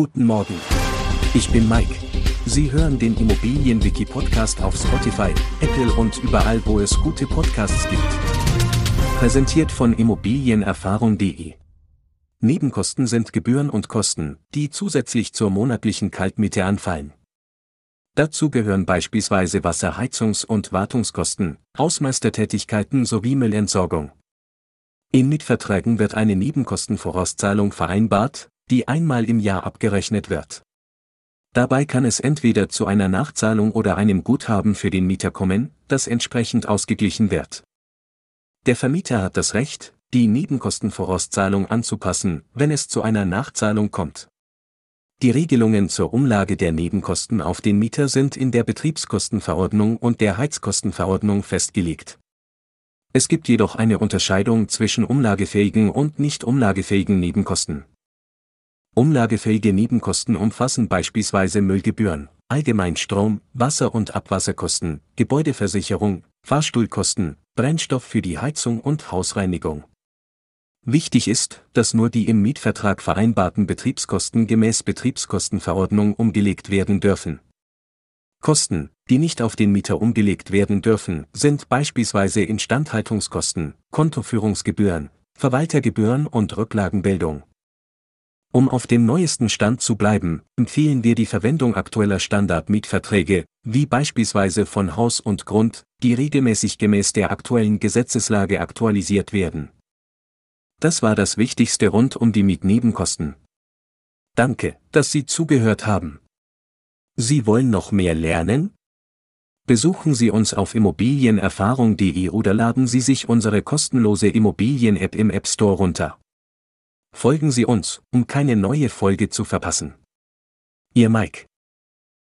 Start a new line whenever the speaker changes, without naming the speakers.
Guten Morgen. Ich bin Mike. Sie hören den Immobilienwiki-Podcast auf Spotify, Apple und überall, wo es gute Podcasts gibt. Präsentiert von Immobilienerfahrung.de. Nebenkosten sind Gebühren und Kosten, die zusätzlich zur monatlichen Kaltmiete anfallen. Dazu gehören beispielsweise Wasserheizungs- und Wartungskosten, Hausmeistertätigkeiten sowie Müllentsorgung. In Mietverträgen wird eine Nebenkostenvorauszahlung vereinbart, die einmal im Jahr abgerechnet wird. Dabei kann es entweder zu einer Nachzahlung oder einem Guthaben für den Mieter kommen, das entsprechend ausgeglichen wird. Der Vermieter hat das Recht, die Nebenkostenvorauszahlung anzupassen, wenn es zu einer Nachzahlung kommt. Die Regelungen zur Umlage der Nebenkosten auf den Mieter sind in der Betriebskostenverordnung und der Heizkostenverordnung festgelegt. Es gibt jedoch eine Unterscheidung zwischen umlagefähigen und nicht umlagefähigen Nebenkosten. Umlagefähige Nebenkosten umfassen beispielsweise Müllgebühren, allgemein Strom, Wasser- und Abwasserkosten, Gebäudeversicherung, Fahrstuhlkosten, Brennstoff für die Heizung und Hausreinigung. Wichtig ist, dass nur die im Mietvertrag vereinbarten Betriebskosten gemäß Betriebskostenverordnung umgelegt werden dürfen. Kosten, die nicht auf den Mieter umgelegt werden dürfen, sind beispielsweise Instandhaltungskosten, Kontoführungsgebühren, Verwaltergebühren und Rücklagenbildung. Um auf dem neuesten Stand zu bleiben, empfehlen wir die Verwendung aktueller Standardmietverträge, wie beispielsweise von Haus und Grund, die regelmäßig gemäß der aktuellen Gesetzeslage aktualisiert werden. Das war das Wichtigste rund um die Mietnebenkosten. Danke, dass Sie zugehört haben. Sie wollen noch mehr lernen? Besuchen Sie uns auf immobilienerfahrung.de oder laden Sie sich unsere kostenlose Immobilien-App im App Store runter. Folgen Sie uns, um keine neue Folge zu verpassen. Ihr Mike